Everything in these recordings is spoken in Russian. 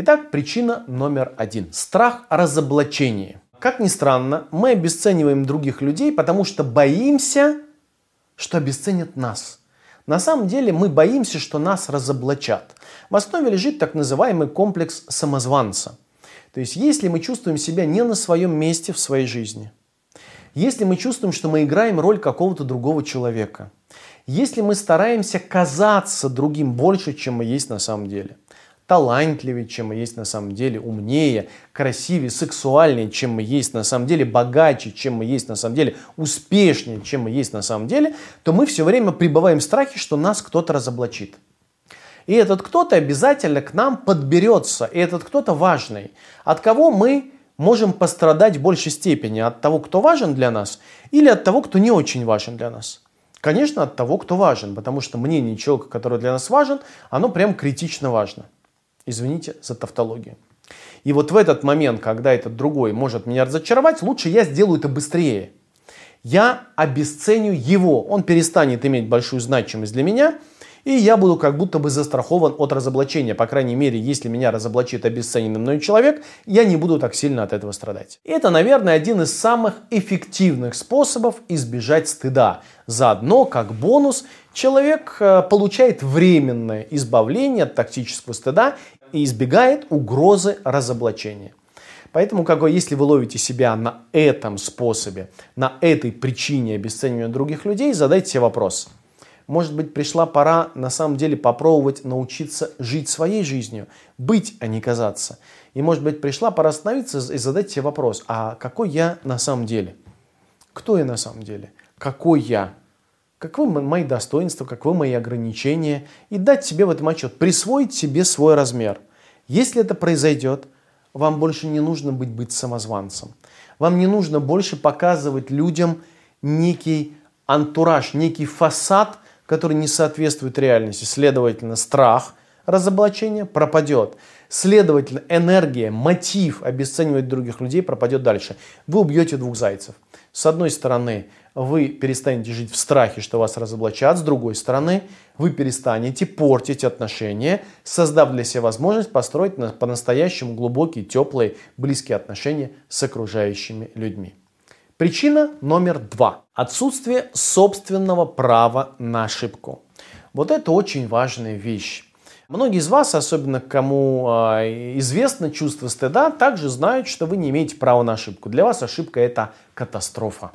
Итак, причина номер один. Страх разоблачения. Как ни странно, мы обесцениваем других людей, потому что боимся, что обесценят нас. На самом деле мы боимся, что нас разоблачат. В основе лежит так называемый комплекс самозванца. То есть если мы чувствуем себя не на своем месте в своей жизни, если мы чувствуем, что мы играем роль какого-то другого человека, если мы стараемся казаться другим больше, чем мы есть на самом деле – талантливее, чем мы есть на самом деле, умнее, красивее, сексуальнее, чем мы есть на самом деле, богаче, чем мы есть на самом деле, успешнее, чем мы есть на самом деле, то мы все время пребываем в страхе, что нас кто-то разоблачит. И этот кто-то обязательно к нам подберется, и этот кто-то важный, от кого мы можем пострадать в большей степени, от того, кто важен для нас, или от того, кто не очень важен для нас. Конечно, от того, кто важен, потому что мнение человека, который для нас важен, оно прям критично важно. Извините за тавтологию. И вот в этот момент, когда этот другой может меня разочаровать, лучше я сделаю это быстрее. Я обесценю его, он перестанет иметь большую значимость для меня, и я буду как будто бы застрахован от разоблачения. По крайней мере, если меня разоблачит обесцененный мной человек, я не буду так сильно от этого страдать. Это, наверное, один из самых эффективных способов избежать стыда. Заодно, как бонус, человек э, получает временное избавление от токсического стыда и избегает угрозы разоблачения. Поэтому, как бы, если вы ловите себя на этом способе, на этой причине обесценивания других людей, задайте себе вопрос. Может быть, пришла пора на самом деле попробовать научиться жить своей жизнью, быть, а не казаться. И может быть, пришла пора остановиться и задать себе вопрос, а какой я на самом деле? Кто я на самом деле? Какой я? каковы мои достоинства, каковы мои ограничения, и дать себе в этом отчет, присвоить себе свой размер. Если это произойдет, вам больше не нужно быть, быть самозванцем. Вам не нужно больше показывать людям некий антураж, некий фасад, который не соответствует реальности. Следовательно, страх разоблачения пропадет. Следовательно, энергия, мотив обесценивать других людей пропадет дальше. Вы убьете двух зайцев. С одной стороны, вы перестанете жить в страхе, что вас разоблачат. С другой стороны, вы перестанете портить отношения, создав для себя возможность построить по-настоящему глубокие, теплые, близкие отношения с окружающими людьми. Причина номер два. Отсутствие собственного права на ошибку. Вот это очень важная вещь. Многие из вас, особенно кому э, известно чувство стыда, также знают, что вы не имеете права на ошибку. Для вас ошибка это катастрофа.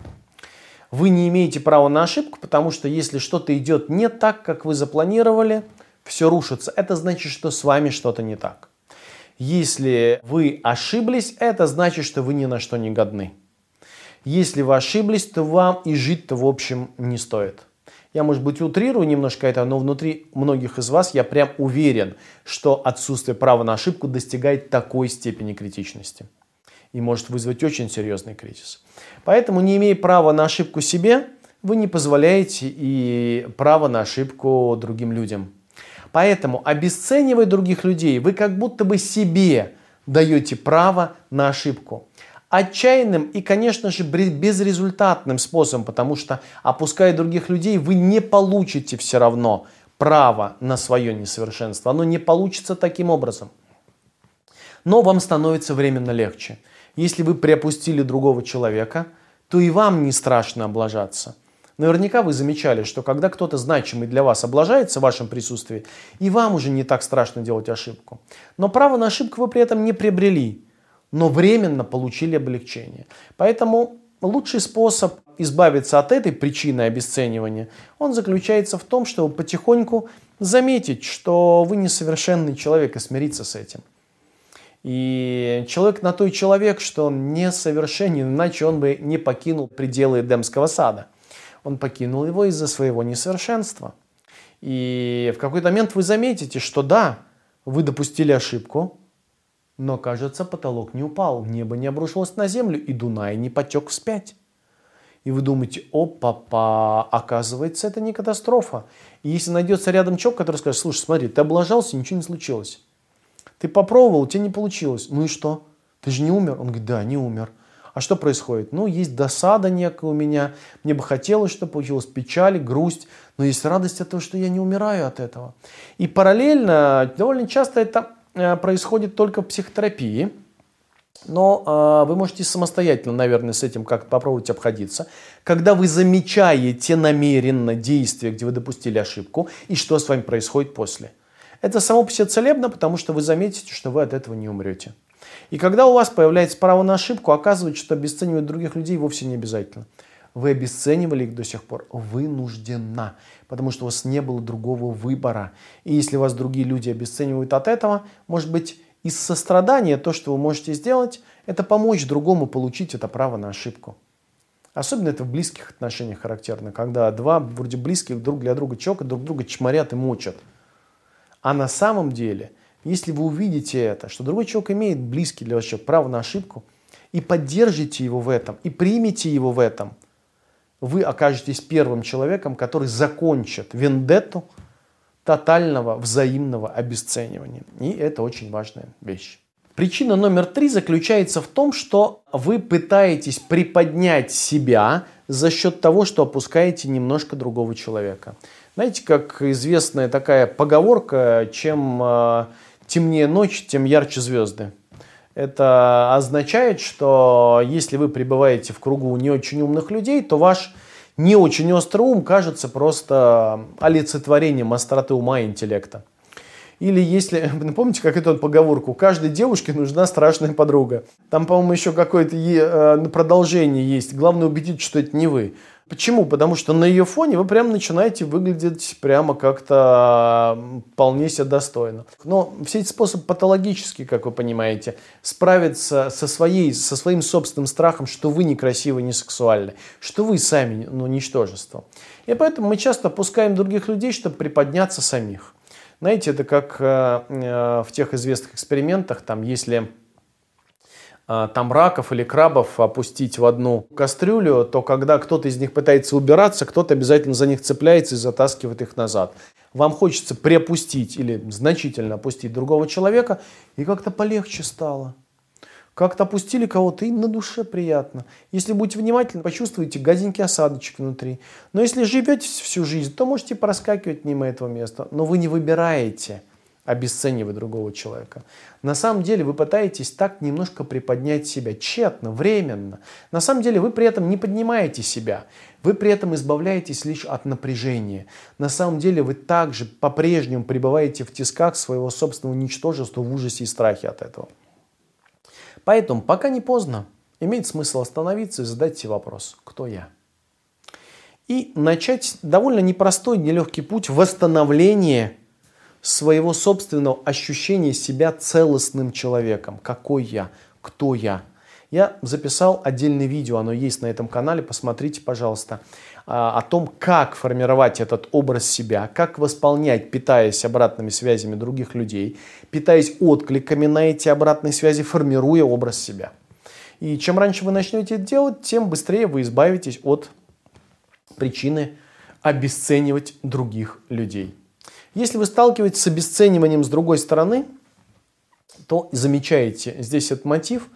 Вы не имеете права на ошибку, потому что если что-то идет не так, как вы запланировали, все рушится. Это значит, что с вами что-то не так. Если вы ошиблись, это значит, что вы ни на что не годны. Если вы ошиблись, то вам и жить-то в общем не стоит. Я, может быть, утрирую немножко это, но внутри многих из вас я прям уверен, что отсутствие права на ошибку достигает такой степени критичности и может вызвать очень серьезный кризис. Поэтому, не имея права на ошибку себе, вы не позволяете и право на ошибку другим людям. Поэтому, обесценивая других людей, вы как будто бы себе даете право на ошибку отчаянным и, конечно же, безрезультатным способом, потому что, опуская других людей, вы не получите все равно право на свое несовершенство. Оно не получится таким образом. Но вам становится временно легче. Если вы приопустили другого человека, то и вам не страшно облажаться. Наверняка вы замечали, что когда кто-то значимый для вас облажается в вашем присутствии, и вам уже не так страшно делать ошибку. Но право на ошибку вы при этом не приобрели но временно получили облегчение. Поэтому лучший способ избавиться от этой причины обесценивания, он заключается в том, чтобы потихоньку заметить, что вы несовершенный человек и смириться с этим. И человек на той человек, что он несовершенен, иначе он бы не покинул пределы Эдемского сада. Он покинул его из-за своего несовершенства. И в какой-то момент вы заметите, что да, вы допустили ошибку, но, кажется, потолок не упал, небо не обрушилось на землю, и Дунай не потек вспять. И вы думаете, о, папа, оказывается, это не катастрофа. И если найдется рядом человек, который скажет, слушай, смотри, ты облажался, ничего не случилось. Ты попробовал, у тебя не получилось. Ну и что? Ты же не умер? Он говорит, да, не умер. А что происходит? Ну, есть досада некая у меня. Мне бы хотелось, чтобы получилось печаль, грусть. Но есть радость от того, что я не умираю от этого. И параллельно, довольно часто это происходит только в психотерапии. Но э, вы можете самостоятельно, наверное, с этим как-то попробовать обходиться. Когда вы замечаете намеренно действие, где вы допустили ошибку, и что с вами происходит после. Это само по себе целебно, потому что вы заметите, что вы от этого не умрете. И когда у вас появляется право на ошибку, оказывается, что обесценивать других людей вовсе не обязательно. Вы обесценивали их до сих пор вынужденно, потому что у вас не было другого выбора. И если вас другие люди обесценивают от этого, может быть, из сострадания то, что вы можете сделать, это помочь другому получить это право на ошибку. Особенно это в близких отношениях характерно, когда два вроде близких друг для друга чокают, друг друга чморят и мочат. А на самом деле, если вы увидите это, что другой человек имеет близкий для вас человек право на ошибку, и поддержите его в этом, и примите его в этом, вы окажетесь первым человеком, который закончит вендетту, тотального взаимного обесценивания. И это очень важная вещь. Причина номер три заключается в том, что вы пытаетесь приподнять себя за счет того, что опускаете немножко другого человека. Знаете, как известная такая поговорка, чем э, темнее ночь, тем ярче звезды. Это означает, что если вы пребываете в кругу не очень умных людей, то ваш не очень острый ум кажется просто олицетворением остроты ума и интеллекта. Или если, помните, как эту поговорку, каждой девушке нужна страшная подруга. Там, по-моему, еще какое-то э, продолжение есть. Главное убедить, что это не вы. Почему? Потому что на ее фоне вы прямо начинаете выглядеть прямо как-то вполне себе достойно. Но все эти способы патологические, как вы понимаете, справиться со, своей, со своим собственным страхом, что вы некрасивы, не сексуальны, что вы сами ну, ничтожество. И поэтому мы часто опускаем других людей, чтобы приподняться самих. Знаете, это как э, э, в тех известных экспериментах, там, если там раков или крабов опустить в одну кастрюлю, то когда кто-то из них пытается убираться, кто-то обязательно за них цепляется и затаскивает их назад. Вам хочется приопустить или значительно опустить другого человека, и как-то полегче стало. Как-то опустили кого-то, и на душе приятно. Если будете внимательны, почувствуете газенький осадочек внутри. Но если живете всю жизнь, то можете проскакивать мимо этого места. Но вы не выбираете – обесценивать другого человека. На самом деле вы пытаетесь так немножко приподнять себя, тщетно, временно. На самом деле вы при этом не поднимаете себя, вы при этом избавляетесь лишь от напряжения. На самом деле вы также по-прежнему пребываете в тисках своего собственного ничтожества в ужасе и страхе от этого. Поэтому пока не поздно, имеет смысл остановиться и задать себе вопрос, кто я? И начать довольно непростой, нелегкий путь восстановления своего собственного ощущения себя целостным человеком. Какой я? Кто я? Я записал отдельное видео, оно есть на этом канале, посмотрите, пожалуйста, а, о том, как формировать этот образ себя, как восполнять, питаясь обратными связями других людей, питаясь откликами на эти обратные связи, формируя образ себя. И чем раньше вы начнете это делать, тем быстрее вы избавитесь от причины обесценивать других людей. Если вы сталкиваетесь с обесцениванием с другой стороны, то замечаете здесь этот мотив,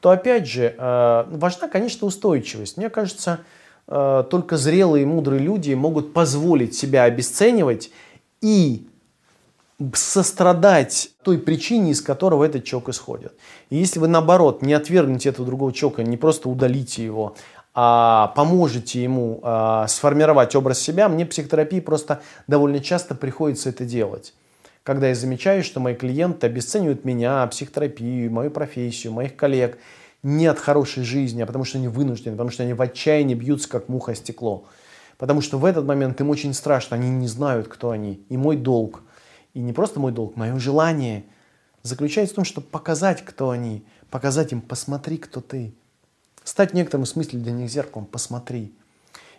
то опять же э, важна, конечно, устойчивость. Мне кажется, э, только зрелые и мудрые люди могут позволить себя обесценивать и сострадать той причине, из которого этот человек исходит. И если вы, наоборот, не отвергнете этого другого человека, не просто удалите его, поможете ему а, сформировать образ себя, мне психотерапии просто довольно часто приходится это делать. Когда я замечаю, что мои клиенты обесценивают меня, психотерапию, мою профессию, моих коллег не от хорошей жизни, а потому что они вынуждены, потому что они в отчаянии бьются, как муха стекло. Потому что в этот момент им очень страшно, они не знают, кто они. И мой долг, и не просто мой долг, мое желание заключается в том, чтобы показать, кто они, показать им, посмотри, кто ты. Стать в некотором смысле для них зеркалом, посмотри.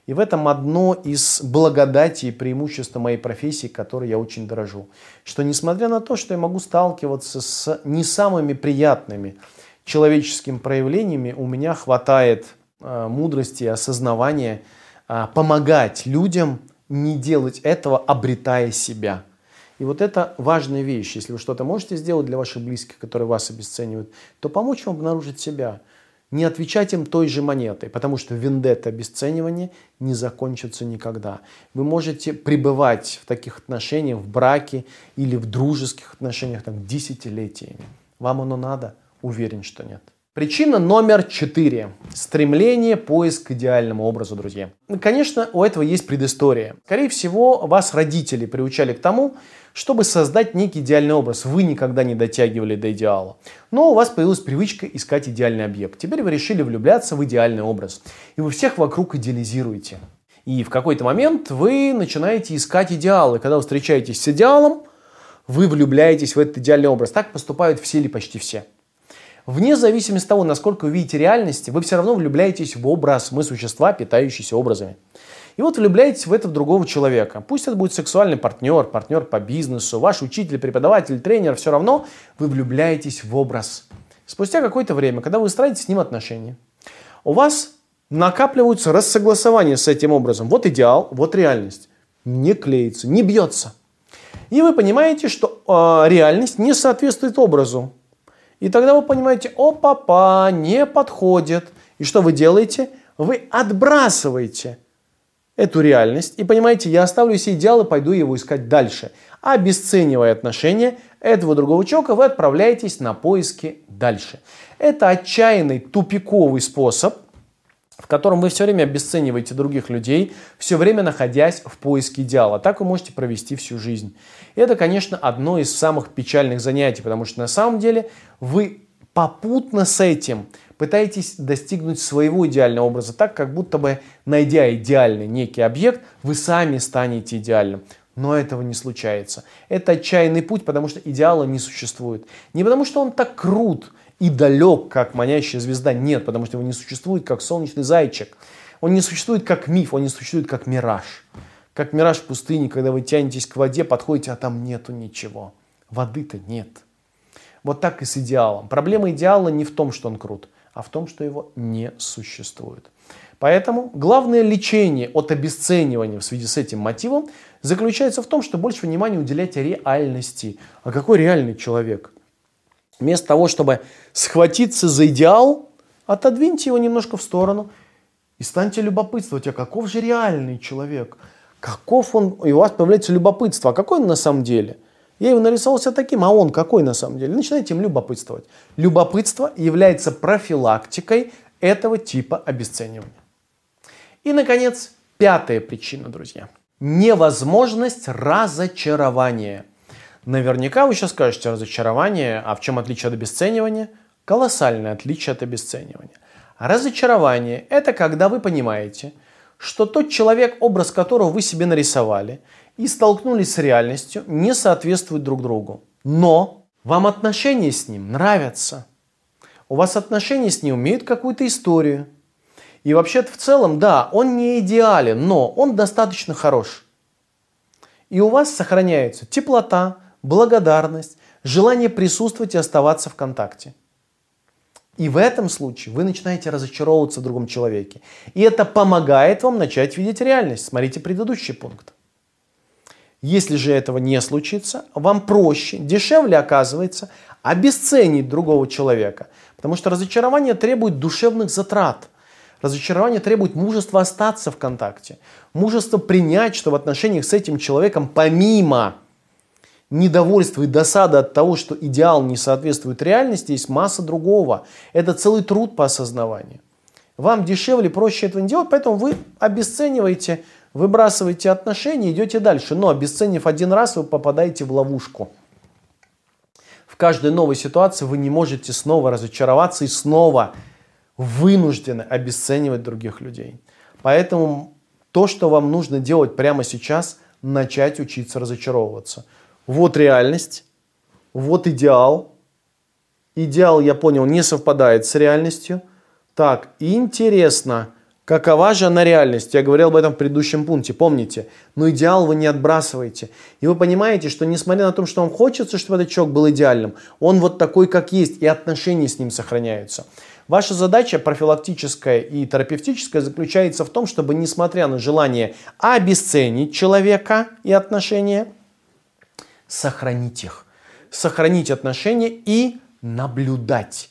И в этом одно из благодатей и преимуществ моей профессии, которой я очень дорожу. Что несмотря на то, что я могу сталкиваться с не самыми приятными человеческими проявлениями, у меня хватает э, мудрости и осознавания э, помогать людям не делать этого, обретая себя. И вот это важная вещь. Если вы что-то можете сделать для ваших близких, которые вас обесценивают, то помочь им обнаружить себя – не отвечать им той же монетой, потому что вендетта обесценивания не закончится никогда. Вы можете пребывать в таких отношениях, в браке или в дружеских отношениях там, десятилетиями. Вам оно надо? Уверен, что нет. Причина номер четыре. Стремление, поиск к идеальному образу, друзья. Конечно, у этого есть предыстория. Скорее всего, вас родители приучали к тому, чтобы создать некий идеальный образ. Вы никогда не дотягивали до идеала. Но у вас появилась привычка искать идеальный объект. Теперь вы решили влюбляться в идеальный образ. И вы всех вокруг идеализируете. И в какой-то момент вы начинаете искать идеалы. Когда вы встречаетесь с идеалом, вы влюбляетесь в этот идеальный образ. Так поступают все или почти все. Вне зависимости от того, насколько вы видите реальности, вы все равно влюбляетесь в образ. Мы существа, питающиеся образами. И вот влюбляетесь в этого другого человека. Пусть это будет сексуальный партнер, партнер по бизнесу, ваш учитель, преподаватель, тренер, все равно вы влюбляетесь в образ. Спустя какое-то время, когда вы строите с ним отношения, у вас накапливаются рассогласования с этим образом. Вот идеал, вот реальность. Не клеится, не бьется. И вы понимаете, что э, реальность не соответствует образу. И тогда вы понимаете, о, папа, не подходит. И что вы делаете? Вы отбрасываете эту реальность и понимаете, я оставлю все идеалы, пойду его искать дальше. Обесценивая отношения этого другого человека, вы отправляетесь на поиски дальше. Это отчаянный тупиковый способ, в котором вы все время обесцениваете других людей, все время находясь в поиске идеала. Так вы можете провести всю жизнь. И это, конечно, одно из самых печальных занятий, потому что на самом деле вы попутно с этим пытаетесь достигнуть своего идеального образа, так как будто бы, найдя идеальный некий объект, вы сами станете идеальным. Но этого не случается. Это отчаянный путь, потому что идеала не существует. Не потому что он так крут, и далек, как манящая звезда. Нет, потому что его не существует, как солнечный зайчик. Он не существует как миф, он не существует как мираж. Как мираж в пустыне, когда вы тянетесь к воде, подходите, а там нету ничего. Воды-то нет. Вот так и с идеалом. Проблема идеала не в том, что он крут, а в том, что его не существует. Поэтому главное лечение от обесценивания в связи с этим мотивом заключается в том, что больше внимания уделять реальности. А какой реальный человек? Вместо того, чтобы схватиться за идеал, отодвиньте его немножко в сторону и станьте любопытствовать, а каков же реальный человек? Каков он? И у вас появляется любопытство. А какой он на самом деле? Я его нарисовал себя таким, а он какой на самом деле? Начинайте им любопытствовать. Любопытство является профилактикой этого типа обесценивания. И, наконец, пятая причина, друзья. Невозможность разочарования – Наверняка вы сейчас скажете разочарование, а в чем отличие от обесценивания? Колоссальное отличие от обесценивания. Разочарование – это когда вы понимаете, что тот человек, образ которого вы себе нарисовали и столкнулись с реальностью, не соответствует друг другу. Но вам отношения с ним нравятся. У вас отношения с ним имеют какую-то историю. И вообще-то в целом, да, он не идеален, но он достаточно хорош. И у вас сохраняется теплота, благодарность, желание присутствовать и оставаться в контакте. И в этом случае вы начинаете разочаровываться в другом человеке. И это помогает вам начать видеть реальность. Смотрите предыдущий пункт. Если же этого не случится, вам проще, дешевле оказывается обесценить другого человека. Потому что разочарование требует душевных затрат. Разочарование требует мужества остаться в контакте. Мужества принять, что в отношениях с этим человеком помимо недовольство и досада от того, что идеал не соответствует реальности, есть масса другого. Это целый труд по осознаванию. Вам дешевле, проще этого не делать, поэтому вы обесцениваете, выбрасываете отношения, идете дальше. Но обесценив один раз, вы попадаете в ловушку. В каждой новой ситуации вы не можете снова разочароваться и снова вынуждены обесценивать других людей. Поэтому то, что вам нужно делать прямо сейчас, начать учиться разочаровываться – вот реальность, вот идеал. Идеал, я понял, не совпадает с реальностью. Так, интересно, какова же она реальность? Я говорил об этом в предыдущем пункте, помните? Но идеал вы не отбрасываете. И вы понимаете, что несмотря на то, что вам хочется, чтобы этот человек был идеальным, он вот такой, как есть, и отношения с ним сохраняются. Ваша задача профилактическая и терапевтическая заключается в том, чтобы, несмотря на желание обесценить человека и отношения, сохранить их. Сохранить отношения и наблюдать,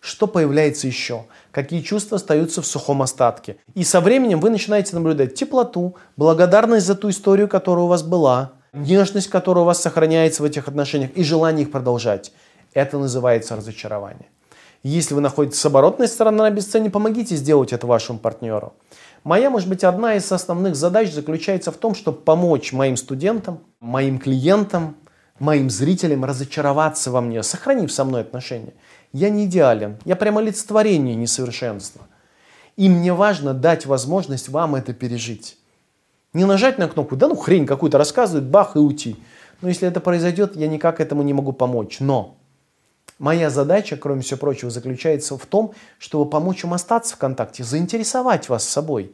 что появляется еще, какие чувства остаются в сухом остатке. И со временем вы начинаете наблюдать теплоту, благодарность за ту историю, которая у вас была, нежность, которая у вас сохраняется в этих отношениях и желание их продолжать. Это называется разочарование. Если вы находитесь с оборотной стороны на обесценивания, помогите сделать это вашему партнеру. Моя, может быть, одна из основных задач заключается в том, чтобы помочь моим студентам, моим клиентам, моим зрителям разочароваться во мне, сохранив со мной отношения. Я не идеален, я прямо олицетворение несовершенства. И мне важно дать возможность вам это пережить. Не нажать на кнопку, да ну хрень какую-то рассказывает, бах и уйти. Но если это произойдет, я никак этому не могу помочь. Но Моя задача, кроме всего прочего, заключается в том, чтобы помочь им остаться в контакте, заинтересовать вас собой.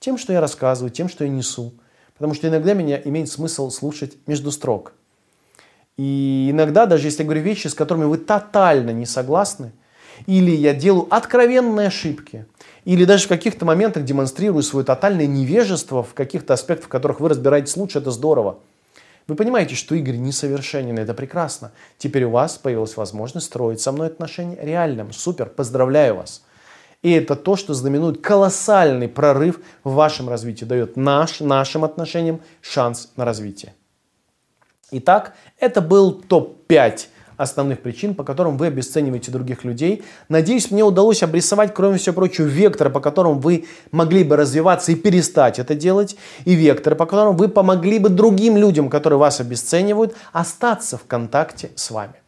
Тем, что я рассказываю, тем, что я несу. Потому что иногда меня имеет смысл слушать между строк. И иногда, даже если я говорю вещи, с которыми вы тотально не согласны, или я делаю откровенные ошибки, или даже в каких-то моментах демонстрирую свое тотальное невежество в каких-то аспектах, в которых вы разбираетесь лучше, это здорово. Вы понимаете, что Игорь несовершенен, это прекрасно. Теперь у вас появилась возможность строить со мной отношения реальным. Супер, поздравляю вас. И это то, что знаменует колоссальный прорыв в вашем развитии, дает наш, нашим отношениям шанс на развитие. Итак, это был топ-5 основных причин, по которым вы обесцениваете других людей. Надеюсь, мне удалось обрисовать, кроме всего прочего, вектор, по которому вы могли бы развиваться и перестать это делать, и вектор, по которому вы помогли бы другим людям, которые вас обесценивают, остаться в контакте с вами.